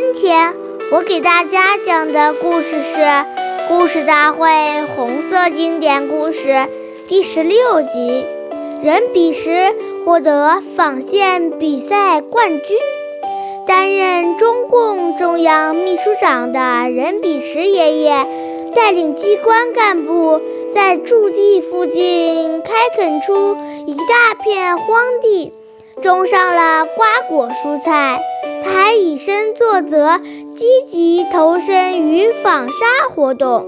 今天我给大家讲的故事是《故事大会红色经典故事》第十六集。任弼时获得纺线比赛冠军。担任中共中央秘书长的任弼时爷爷，带领机关干部。在驻地附近开垦出一大片荒地，种上了瓜果蔬菜。他还以身作则，积极投身于纺纱活动，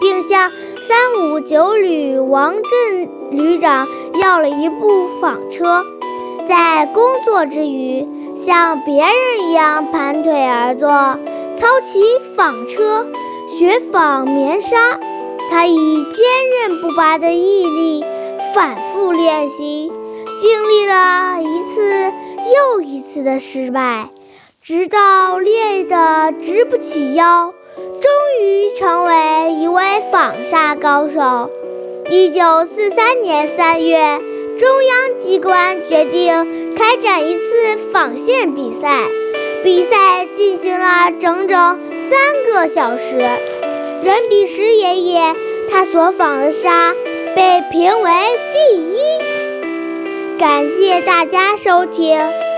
并向三五九旅王震旅长要了一部纺车。在工作之余，像别人一样盘腿而坐，操起纺车，学纺棉纱。他以坚韧不拔的毅力反复练习，经历了一次的失败，直到练得直不起腰，终于成为一位纺纱高手。一九四三年三月，中央机关决定开展一次纺线比赛，比赛进行了整整三个小时。任弼时爷爷，他所纺的纱被评为第一。感谢大家收听，